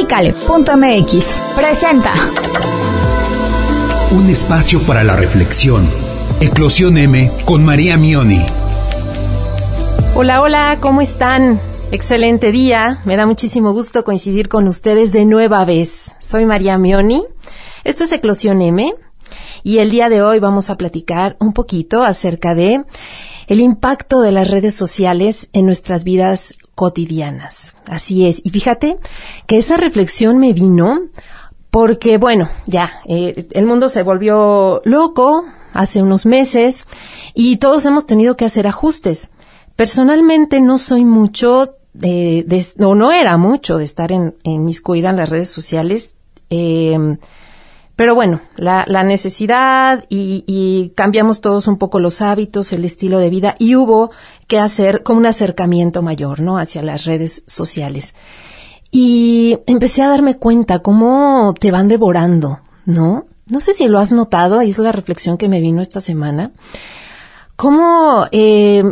Pícale.mx presenta un espacio para la reflexión. Eclosión M con María Mioni. Hola, hola, ¿cómo están? Excelente día. Me da muchísimo gusto coincidir con ustedes de nueva vez. Soy María Mioni. Esto es Eclosión M. Y el día de hoy vamos a platicar un poquito acerca de el impacto de las redes sociales en nuestras vidas cotidianas. Así es. Y fíjate que esa reflexión me vino porque, bueno, ya, eh, el mundo se volvió loco hace unos meses y todos hemos tenido que hacer ajustes. Personalmente no soy mucho, de, no, era mucho de estar en, en mis cuidas en las redes sociales. Eh, pero bueno, la, la necesidad y, y, cambiamos todos un poco los hábitos, el estilo de vida y hubo que hacer como un acercamiento mayor, ¿no? Hacia las redes sociales. Y empecé a darme cuenta cómo te van devorando, ¿no? No sé si lo has notado, ahí es la reflexión que me vino esta semana. Cómo eh,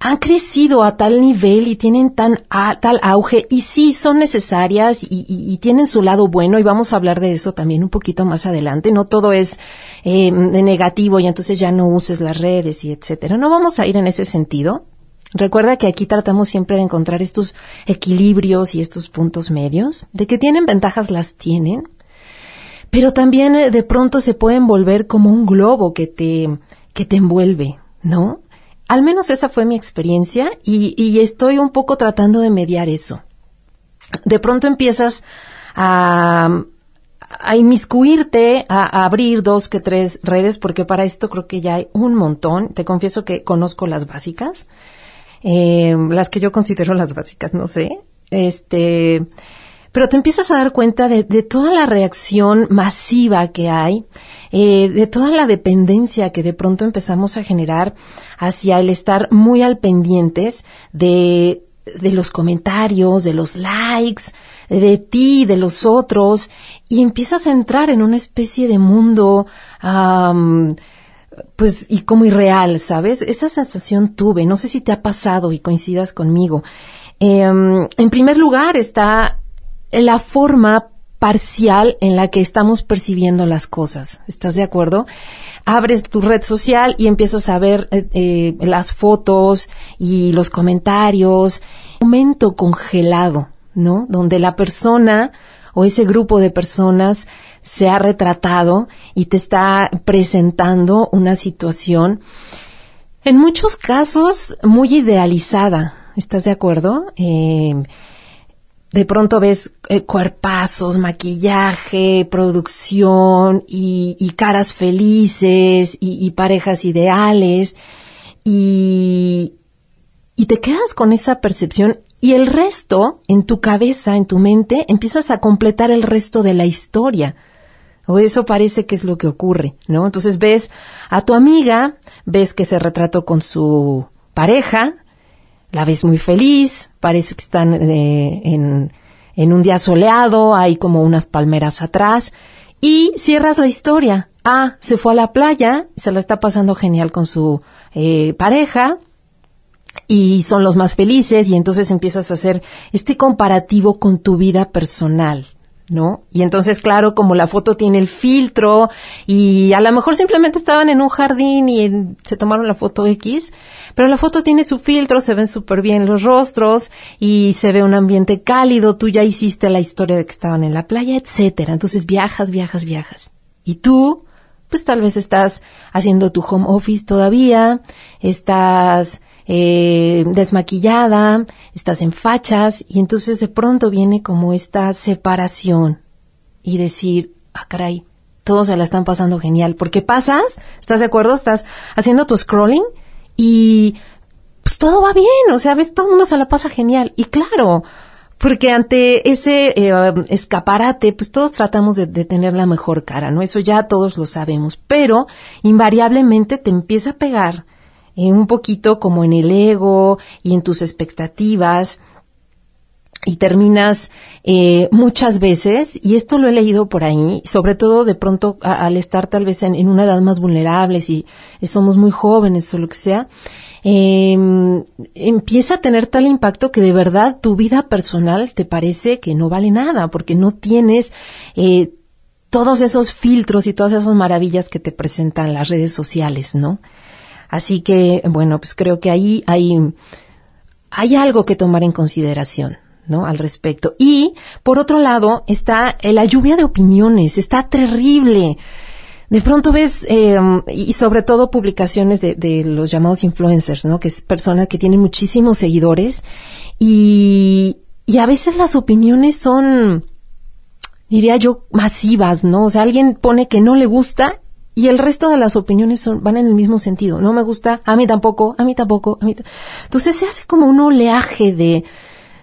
han crecido a tal nivel y tienen tan tal auge y sí son necesarias y, tienen su lado bueno y vamos a hablar de eso también un poquito más adelante. No todo es eh, negativo y entonces ya no uses las redes y etcétera. No vamos a ir en ese sentido, Recuerda que aquí tratamos siempre de encontrar estos equilibrios y estos puntos medios, de que tienen ventajas las tienen, pero también eh, de pronto se pueden volver como un globo que te, que te envuelve, ¿no? Al menos esa fue mi experiencia y, y estoy un poco tratando de mediar eso. De pronto empiezas a, a inmiscuirte, a, abrir dos que tres redes, porque para esto creo que ya hay un montón. Te confieso que conozco las básicas eh, las que yo considero las básicas, no sé. Este, pero te empiezas a dar cuenta de, toda la reacción masiva que hay, eh, de toda la dependencia que de pronto empezamos a generar hacia el estar muy al pendientes de, de los comentarios, de los likes, de ti, de los otros, y empiezas a entrar en una especie de mundo, um, pues, y como irreal, ¿sabes? Esa sensación tuve, no sé si te ha pasado y coincidas conmigo. Em, en primer lugar está la forma parcial en la que estamos percibiendo las cosas. ¿Estás de acuerdo? Abres tu red social y empiezas a ver eh, eh, las fotos y los comentarios. Un momento congelado, ¿no? Donde la persona o ese grupo de personas se ha retratado y te está presentando una situación, en muchos casos, muy idealizada. ¿Estás de acuerdo? Eh, de pronto ves eh, cuerpazos, maquillaje, producción y, caras felices y, parejas ideales y, y te quedas con esa percepción y el resto, en tu cabeza, en tu mente, empiezas a completar el resto de la historia. O eso parece que es lo que ocurre, ¿no? Entonces ves a tu amiga, ves que se retrató con su pareja, la ves muy feliz, parece que están eh, en, en un día soleado, hay como unas palmeras atrás, y cierras la historia. Ah, se fue a la playa, se la está pasando genial con su eh, pareja, y son los más felices y entonces empiezas a hacer este comparativo con tu vida personal, ¿no? Y entonces, claro, como la foto tiene el filtro y a lo mejor simplemente estaban en un jardín y se tomaron la foto X, pero la foto tiene su filtro, se ven súper bien los rostros y se ve un ambiente cálido, tú ya hiciste la historia de que estaban en la playa, etcétera. Entonces viajas, viajas, viajas. Y tú, pues tal vez estás haciendo tu home office todavía, estás eh, desmaquillada, estás en fachas y entonces de pronto viene como esta separación y decir, ah, caray, todos se la están pasando genial, porque pasas, ¿estás de acuerdo? Estás haciendo tu scrolling y pues todo va bien, o sea, ves, todo el mundo se la pasa genial y claro, porque ante ese eh, escaparate, pues todos tratamos de, de, tener la mejor cara, ¿no? Eso ya todos lo sabemos, pero invariablemente te empieza a pegar un poquito como en el ego y en tus expectativas y terminas eh, muchas veces, y esto lo he leído por ahí, sobre todo de pronto al estar tal vez en, una edad más vulnerable, si somos muy jóvenes o lo que sea, em, empieza a tener tal impacto que de verdad tu vida personal te parece que no vale nada, porque no tienes eh, todos esos filtros y todas esas maravillas que te presentan las redes sociales, ¿no? Así que, bueno, pues creo que ahí hay, hay algo que tomar en consideración. ¿no? Al respecto. Y, por otro lado, está eh, la lluvia de opiniones, está terrible. De pronto ves, eh, y sobre todo publicaciones de, de, los llamados influencers, ¿no? Que es personas que tienen muchísimos seguidores y, y a veces las opiniones son, diría yo, masivas, ¿no? O sea, alguien pone que no le gusta y el resto de las opiniones son, van en el mismo sentido. No me gusta, a mí tampoco, a mí tampoco, a mí. Entonces se hace como un oleaje de,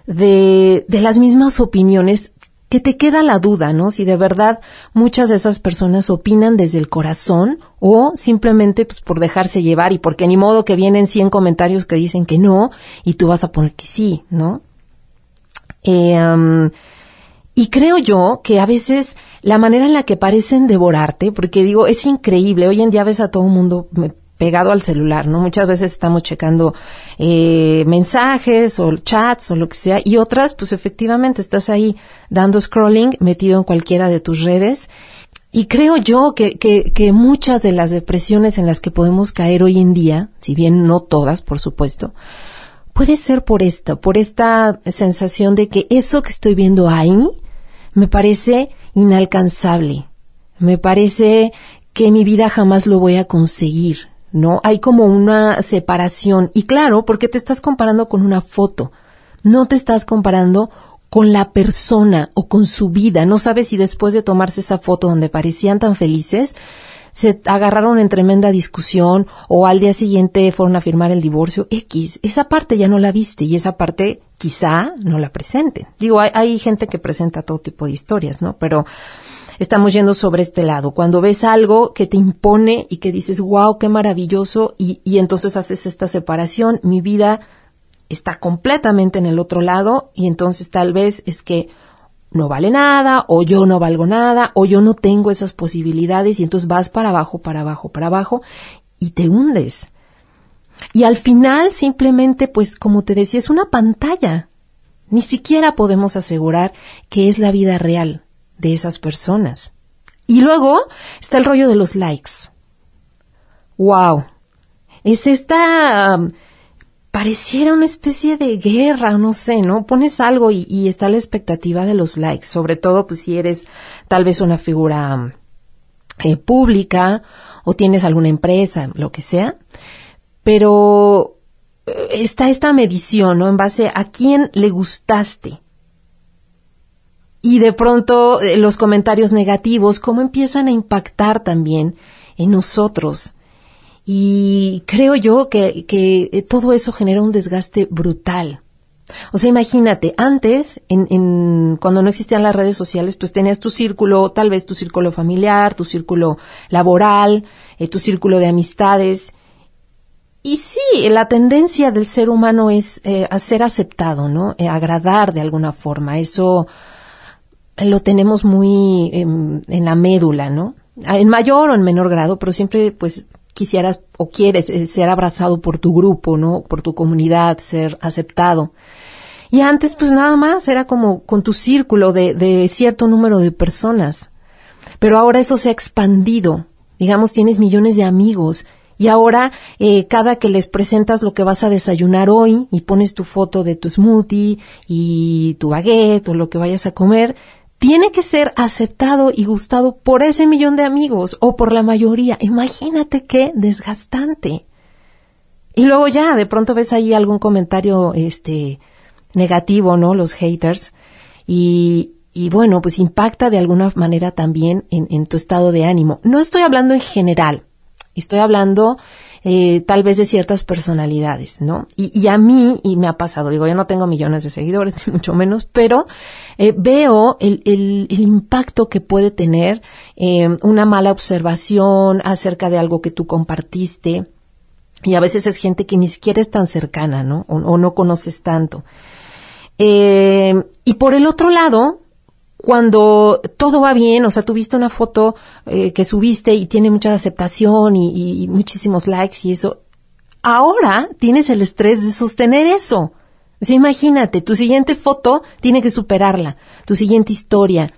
de, de las mismas opiniones que te queda la duda, ¿no? Si de verdad muchas de esas personas opinan desde el corazón o simplemente pues por dejarse llevar y porque ni modo que vienen 100 comentarios que dicen que no y tú vas a poner que sí, ¿no? Eh, um, y creo yo que a veces la manera en la que parecen devorarte, porque digo, es increíble, hoy en día ves a todo el mundo pegado al celular, ¿no? Muchas veces estamos checando eh, mensajes o chats o lo que sea, y otras, pues efectivamente estás ahí dando scrolling, metido en cualquiera de tus redes. Y creo yo que, que, que muchas de las depresiones en las que podemos caer hoy en día, si bien no todas, por supuesto, puede ser por esto, por esta sensación de que eso que estoy viendo ahí me parece inalcanzable, me parece que mi vida jamás lo voy a conseguir, ¿no? Hay como una separación. Y claro, porque te estás comparando con una foto. No te estás comparando con la persona o con su vida. No sabes si después de tomarse esa foto donde parecían tan felices, se agarraron en tremenda discusión o al día siguiente fueron a firmar el divorcio X. Esa parte ya no la viste y esa parte quizá no la presenten. Digo, hay, hay gente que presenta todo tipo de historias, ¿no? Pero estamos yendo sobre este lado. Cuando ves algo que te impone y que dices, wow, qué maravilloso, y, y entonces haces esta separación, mi vida está completamente en el otro lado, y entonces tal vez es que no vale nada, o yo no valgo nada, o yo no tengo esas posibilidades, y entonces vas para abajo, para abajo, para abajo, y te hundes. Y al final simplemente, pues como te decía, es una pantalla. Ni siquiera podemos asegurar que es la vida real de esas personas. Y luego está el rollo de los likes. Wow. Es esta... pareciera una especie de guerra, no sé, ¿no? Pones algo y, está la expectativa de los likes, sobre todo pues si eres tal vez una figura eh, pública o tienes alguna empresa, lo que sea, pero eh, está esta medición, ¿no? En base a quién le gustaste, y de pronto eh, los comentarios negativos, cómo empiezan a impactar también en nosotros. Y creo yo que, que eh, todo eso genera un desgaste brutal. O sea, imagínate, antes, en, en, cuando no existían las redes sociales, pues tenías tu círculo, tal vez tu círculo familiar, tu círculo laboral, eh, tu círculo de amistades. Y sí, la tendencia del ser humano es a ser aceptado, ¿no? agradar de alguna forma. Eso lo tenemos muy en, la médula, ¿no? En mayor o en menor grado, pero siempre pues quisieras o quieres eh, ser abrazado por tu grupo, ¿no? Por tu comunidad, ser aceptado. Y antes pues nada más era como con tu círculo de, de cierto número de personas. Pero ahora eso se ha expandido. Digamos, tienes millones de amigos y ahora, eh, cada que les presentas lo que vas a desayunar hoy y pones tu foto de tu smoothie y tu baguette o lo que vayas a comer, tiene que ser aceptado y gustado por ese millón de amigos o por la mayoría. Imagínate qué desgastante. Y luego ya, de pronto ves ahí algún comentario, este, negativo, ¿no? Los haters. Y, y bueno, pues impacta de alguna manera también en, en tu estado de ánimo. No estoy hablando en general. Estoy hablando eh, tal vez de ciertas personalidades, ¿no? Y, a mí, y me ha pasado, digo, yo no tengo millones de seguidores, mucho menos, pero eh, veo el, el, impacto que puede tener eh, una mala observación acerca de algo que tú compartiste. Y a veces es gente que ni siquiera es tan cercana, ¿no? O, o no conoces tanto. y por el otro lado, cuando todo va bien, o sea, tuviste una foto eh, que subiste y tiene mucha aceptación y, muchísimos likes y eso, ahora tienes el estrés de sostener eso. O sea, imagínate, tu siguiente foto tiene que superarla, tu siguiente historia,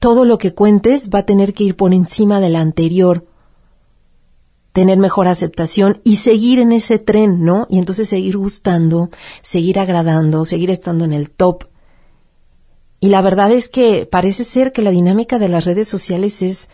todo lo que cuentes va a tener que ir por encima de la anterior, tener mejor aceptación y seguir en ese tren, ¿no? Y entonces seguir gustando, seguir agradando, seguir estando en el top. Y la verdad es que parece ser que la dinámica de las redes sociales es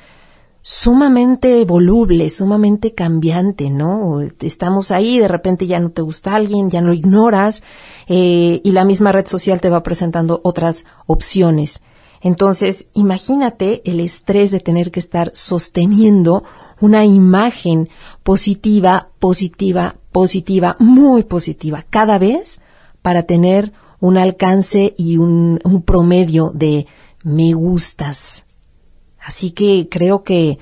sumamente voluble, sumamente cambiante, ¿no? Estamos ahí, de repente ya no te gusta alguien, ya lo ignoras, eh, y la misma red social te va presentando otras opciones. Entonces, imagínate el estrés de tener que estar sosteniendo una imagen positiva, positiva, positiva, muy positiva, cada vez para tener un alcance y un, un promedio de me gustas, Así que creo que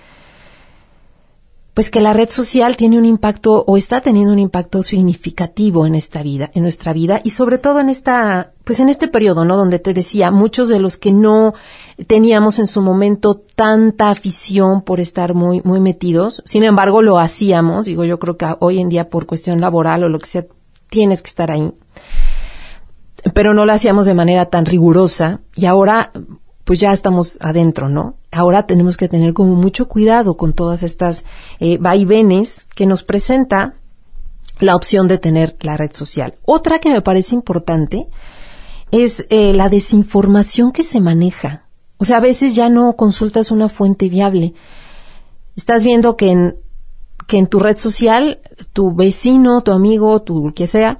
pues que la red social tiene un impacto o está teniendo un impacto significativo en esta vida, en nuestra vida y sobre todo en esta, pues en este periodo, ¿no? Donde te decía, muchos de los que no teníamos en su momento tanta afición por estar muy, muy metidos, sin embargo lo hacíamos, digo, yo creo que hoy en día por cuestión laboral o lo que sea, tienes que estar ahí. Pero no lo hacíamos de manera tan rigurosa y ahora pues ya estamos adentro, ¿no? Ahora tenemos que tener como mucho cuidado con todas estas eh, vaivenes que nos presenta la opción de tener la red social. Otra que me parece importante es eh, la desinformación que se maneja. O sea, a veces ya no consultas una fuente viable. Estás viendo que en, que en tu red social tu vecino, tu amigo, tu que sea,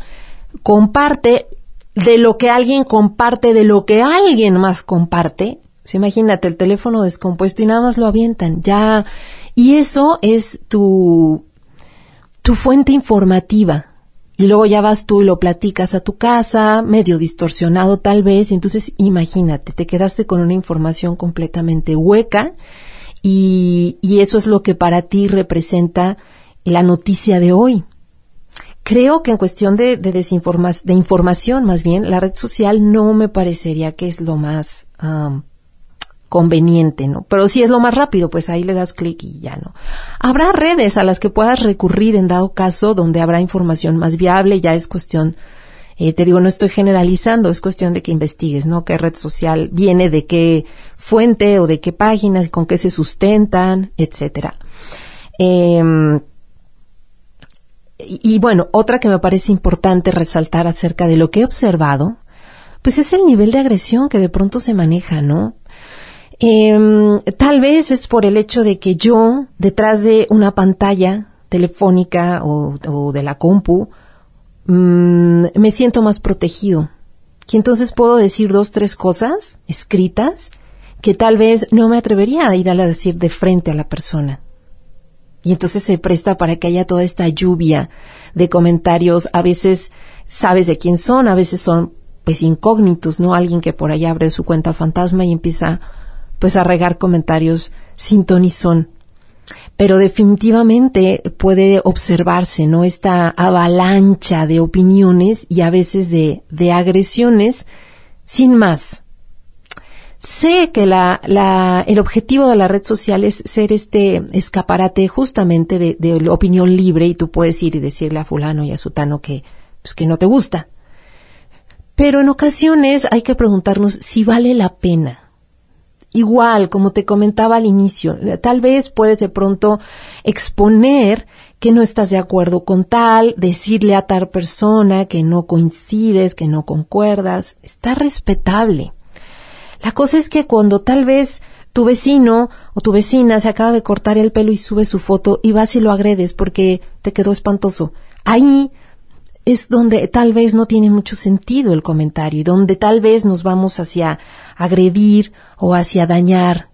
comparte de lo que alguien comparte, de lo que alguien más comparte. imagínate el teléfono descompuesto y nada más lo avientan. Ya, y eso es tu, tu fuente informativa. Y luego ya vas tú y lo platicas a tu casa, medio distorsionado tal vez, y entonces imagínate, te quedaste con una información completamente hueca y, y eso es lo que para ti representa la noticia de hoy. Creo que en cuestión de, de, de información, más bien, la red social no me parecería que es lo más conveniente, ¿no? Pero si es lo más rápido, pues ahí le das clic y ya no. Habrá redes a las que puedas recurrir en dado caso donde habrá información más viable, ya es cuestión, eh, te digo, no estoy generalizando, es cuestión de que investigues, ¿no? ¿Qué red social viene, de qué fuente o de qué páginas, con qué se sustentan, etcétera. Eh, y, bueno, otra que me parece importante resaltar acerca de lo que he observado, pues es el nivel de agresión que de pronto se maneja, ¿no? Em, tal vez es por el hecho de que yo, detrás de una pantalla telefónica o, de la compu, mm, me siento más protegido. Y entonces puedo decir dos, tres cosas escritas que tal vez no me atrevería a ir a decir de frente a la persona. Y entonces se presta para que haya toda esta lluvia de comentarios. A veces sabes de quién son, a veces son pues incógnitos, ¿no? Alguien que por ahí abre su cuenta fantasma y empieza pues a regar comentarios sin ton. Pero definitivamente puede observarse, ¿no? Esta avalancha de opiniones y a veces de, de agresiones sin más. Sé que la, la, el objetivo de la red social es ser este escaparate justamente de, de opinión libre y tú puedes ir y decirle a fulano y a sutano que, pues, que no te gusta. Pero en ocasiones hay que preguntarnos si vale la pena. Igual, como te comentaba al inicio, tal vez puedes de pronto exponer que no estás de acuerdo con tal, decirle a tal persona que no coincides, que no concuerdas. Está respetable. La cosa es que cuando tal vez tu vecino o tu vecina se acaba de cortar el pelo y sube su foto y vas y lo agredes porque te quedó espantoso, ahí es donde tal vez no tiene mucho sentido el comentario y donde tal vez nos vamos hacia agredir o hacia dañar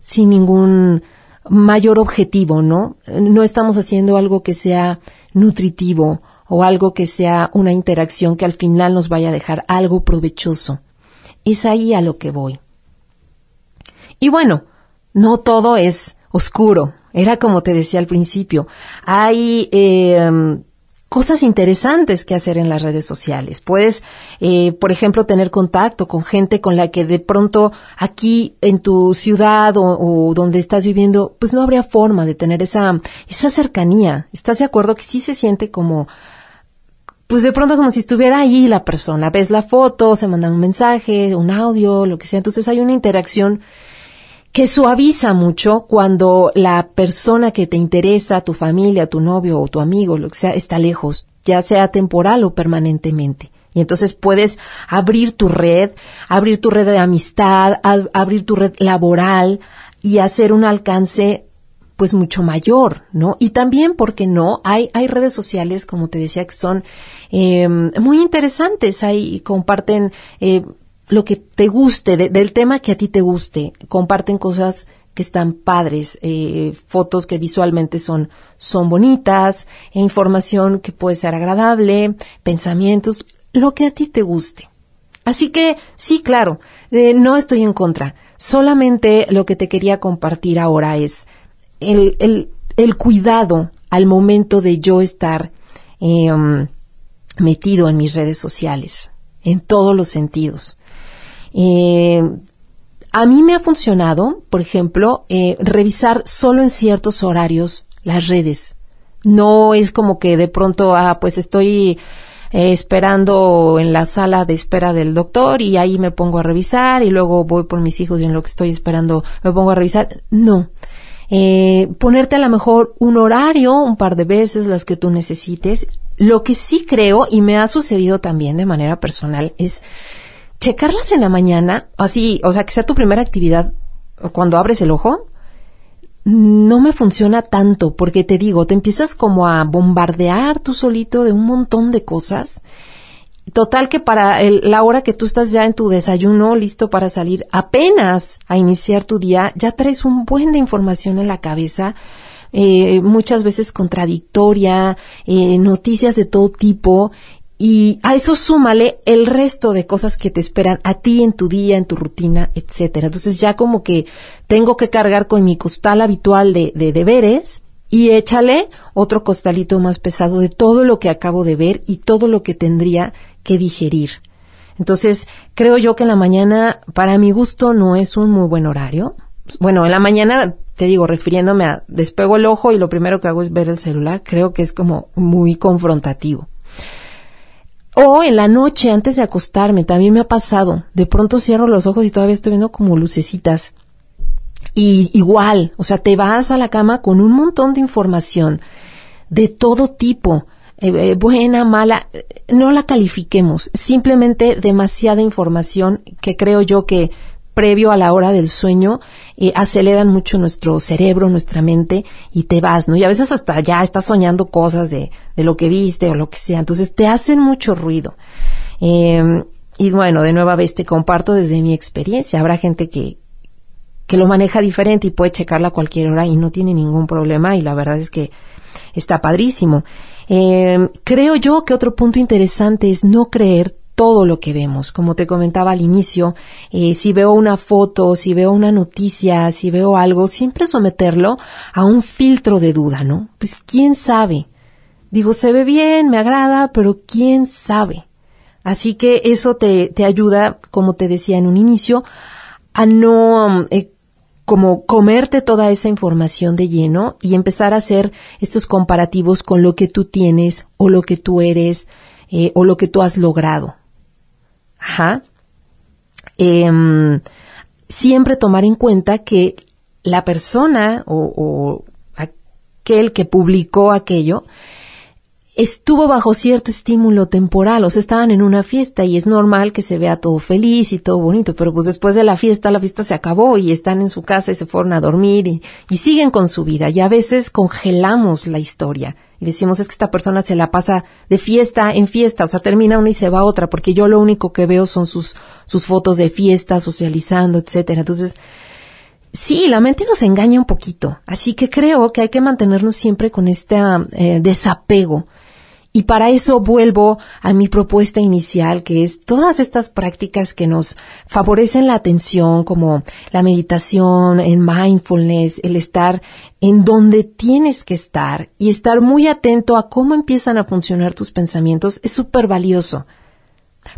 sin ningún mayor objetivo, ¿no? No estamos haciendo algo que sea nutritivo o algo que sea una interacción que al final nos vaya a dejar algo provechoso. Es ahí a lo que voy. Y bueno, no todo es oscuro. Era como te decía al principio. Hay eh, cosas interesantes que hacer en las redes sociales. Puedes, eh, por ejemplo, tener contacto con gente con la que de pronto aquí en tu ciudad o, o, donde estás viviendo, pues no habría forma de tener esa, esa cercanía. ¿Estás de acuerdo que sí se siente como pues de pronto como si estuviera ahí la persona, ves la foto, se manda un mensaje, un audio, lo que sea, entonces hay una interacción que suaviza mucho cuando la persona que te interesa, tu familia, tu novio o tu amigo, lo que sea, está lejos, ya sea temporal o permanentemente. Y entonces puedes abrir tu red, abrir tu red de amistad, abrir tu red laboral y hacer un alcance pues mucho mayor, ¿no? Y también, porque no? Hay, hay redes sociales, como te decía, que son eh, muy interesantes, hay, comparten eh, lo que te guste, del tema que a ti te guste. Comparten cosas que están padres, eh, fotos que visualmente son, son bonitas, e información que puede ser agradable, pensamientos, lo que a ti te guste. Así que sí, claro, eh, no estoy en contra. Solamente lo que te quería compartir ahora es el, el, el cuidado al momento de yo estar em, metido en mis redes sociales, en todos los sentidos. Eh, a mí me ha funcionado, por ejemplo, eh, revisar solo en ciertos horarios las redes. No es como que de pronto, ah, pues estoy eh, esperando en la sala de espera del doctor y ahí me pongo a revisar y luego voy por mis hijos y en lo que estoy esperando me pongo a revisar. No. Eh, ponerte a lo mejor un horario, un par de veces, las que tú necesites. Lo que sí creo, y me ha sucedido también de manera personal, es checarlas en la mañana, así, o sea, que sea tu primera actividad cuando abres el ojo, no me funciona tanto, porque te digo, te empiezas como a bombardear tú solito de un montón de cosas. Total que para la hora que tú estás ya en tu desayuno, listo para salir apenas a iniciar tu día, ya traes un buen de información en la cabeza, eh, muchas veces contradictoria, eh, noticias de todo tipo, y a eso súmale el resto de cosas que te esperan a ti en tu día, en tu rutina, etcétera. Entonces ya como que tengo que cargar con mi costal habitual de deberes y échale otro costalito más pesado de todo lo que acabo de ver y todo lo que tendría que digerir. Entonces, creo yo que en la mañana, para mi gusto, no es un muy buen horario. Bueno, en la mañana, te digo, refiriéndome a despego el ojo y lo primero que hago es ver el celular, creo que es como muy confrontativo. O en la noche, antes de acostarme, también me ha pasado. De pronto cierro los ojos y todavía estoy viendo como lucecitas. Y igual, o sea, te vas a la cama con un montón de información de todo tipo, eh, eh, buena, mala, no la califiquemos, simplemente demasiada información que creo yo que previo a la hora del sueño eh, aceleran mucho nuestro cerebro, nuestra mente y te vas, ¿no? Y a veces hasta ya estás soñando cosas de, de lo que viste o lo que sea, entonces te hacen mucho ruido. Eh, y bueno, de nueva vez te comparto desde mi experiencia. Habrá gente que, que lo maneja diferente y puede checarla a cualquier hora y no tiene ningún problema y la verdad es que está padrísimo. Eh, creo yo que otro punto interesante es no creer todo lo que vemos. Como te comentaba al inicio, eh, si veo una foto, si veo una noticia, si veo algo, siempre someterlo a un filtro de duda, ¿no? Pues quién sabe. Digo, se ve bien, me agrada, pero quién sabe. Así que eso te, te ayuda, como te decía en un inicio, a no eh, como comerte toda esa información de lleno y empezar a hacer estos comparativos con lo que tú tienes o lo que tú eres eh, o lo que tú has logrado. Ajá. Em, siempre tomar en cuenta que la persona o, o aquel que publicó aquello estuvo bajo cierto estímulo temporal, o sea, estaban en una fiesta y es normal que se vea todo feliz y todo bonito, pero pues después de la fiesta, la fiesta se acabó y están en su casa y se fueron a dormir y, y siguen con su vida y a veces congelamos la historia y decimos es que esta persona se la pasa de fiesta en fiesta, o sea, termina una y se va otra, porque yo lo único que veo son sus, sus fotos de fiesta, socializando, etcétera. Entonces, sí, la mente nos engaña un poquito, así que creo que hay que mantenernos siempre con este eh, desapego y para eso vuelvo a mi propuesta inicial, que es todas estas prácticas que nos favorecen la atención, como la meditación, el mindfulness, el estar en donde tienes que estar y estar muy atento a cómo empiezan a funcionar tus pensamientos, es súper valioso.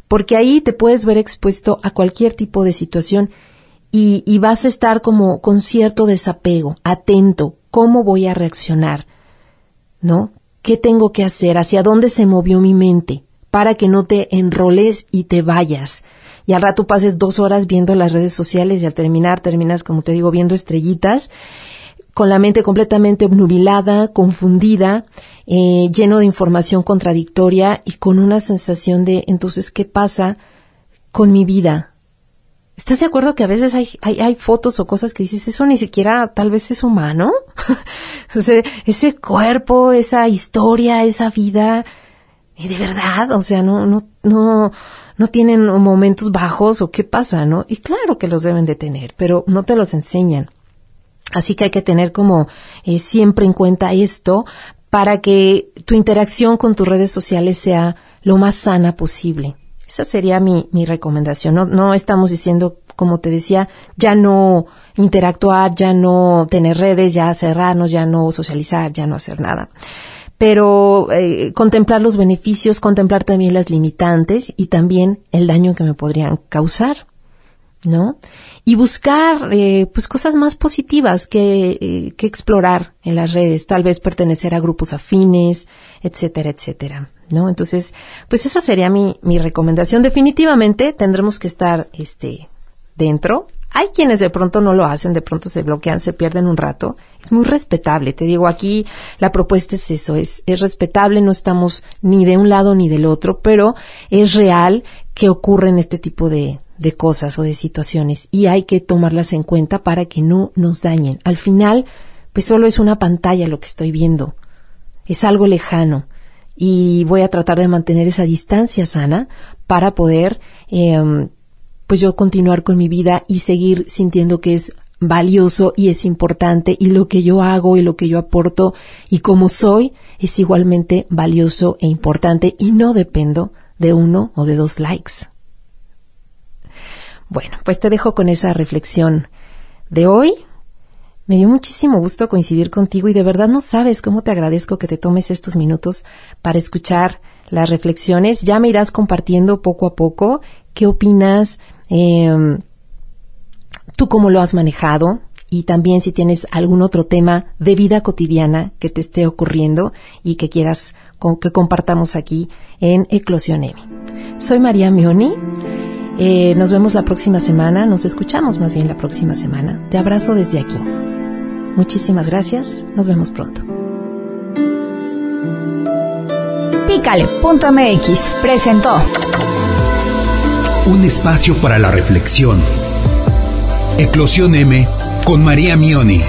Porque ahí te puedes ver expuesto a cualquier tipo de situación y, y vas a estar como con cierto desapego, atento, cómo voy a reaccionar, ¿no? ¿Qué tengo que hacer? ¿Hacia dónde se movió mi mente? Para que no te enroles y te vayas. Y al rato pases dos horas viendo las redes sociales y al terminar terminas, como te digo, viendo estrellitas con la mente completamente obnubilada, confundida, eh, lleno de información contradictoria y con una sensación de entonces, ¿qué pasa con mi vida? ¿Estás de acuerdo que a veces hay, hay, hay fotos o cosas que dices, eso ni siquiera tal vez es humano? o sea, ese cuerpo, esa historia, esa vida, eh, de verdad, o sea, no, no, no, no tienen momentos bajos o qué pasa, ¿no? Y claro que los deben de tener, pero no te los enseñan. Así que hay que tener como eh, siempre en cuenta esto para que tu interacción con tus redes sociales sea lo más sana posible. Esa sería mi, mi recomendación. No, no estamos diciendo, como te decía, ya no interactuar, ya no tener redes, ya cerrarnos, ya no socializar, ya no hacer nada. Pero eh, contemplar los beneficios, contemplar también las limitantes y también el daño que me podrían causar. ¿no? Y buscar, eh, pues, cosas más positivas que, eh, que explorar en las redes, tal vez pertenecer a grupos afines, etcétera, etcétera, ¿no? Entonces, pues esa sería mi, mi recomendación. Definitivamente tendremos que estar, este, dentro. Hay quienes de pronto no lo hacen, de pronto se bloquean, se pierden un rato. Es muy respetable. Te digo, aquí la propuesta es eso, es, es respetable, no estamos ni de un lado ni del otro, pero es real que ocurren este tipo de, de cosas o de situaciones y hay que tomarlas en cuenta para que no nos dañen. Al final, pues solo es una pantalla lo que estoy viendo. Es algo lejano y voy a tratar de mantener esa distancia sana para poder, eh, pues yo continuar con mi vida y seguir sintiendo que es valioso y es importante y lo que yo hago y lo que yo aporto y como soy es igualmente valioso e importante y no dependo de uno o de dos likes. Bueno, pues te dejo con esa reflexión de hoy. Me dio muchísimo gusto coincidir contigo y de verdad no sabes cómo te agradezco que te tomes estos minutos para escuchar las reflexiones. Ya me irás compartiendo poco a poco qué opinas, eh, tú cómo lo has manejado y también si tienes algún otro tema de vida cotidiana que te esté ocurriendo y que quieras que compartamos aquí en Eclosión. Soy María Mioni. Eh, nos vemos la próxima semana, nos escuchamos más bien la próxima semana. Te abrazo desde aquí. Muchísimas gracias, nos vemos pronto. Pícale.mx presentó un espacio para la reflexión. Eclosión M con María Mioni.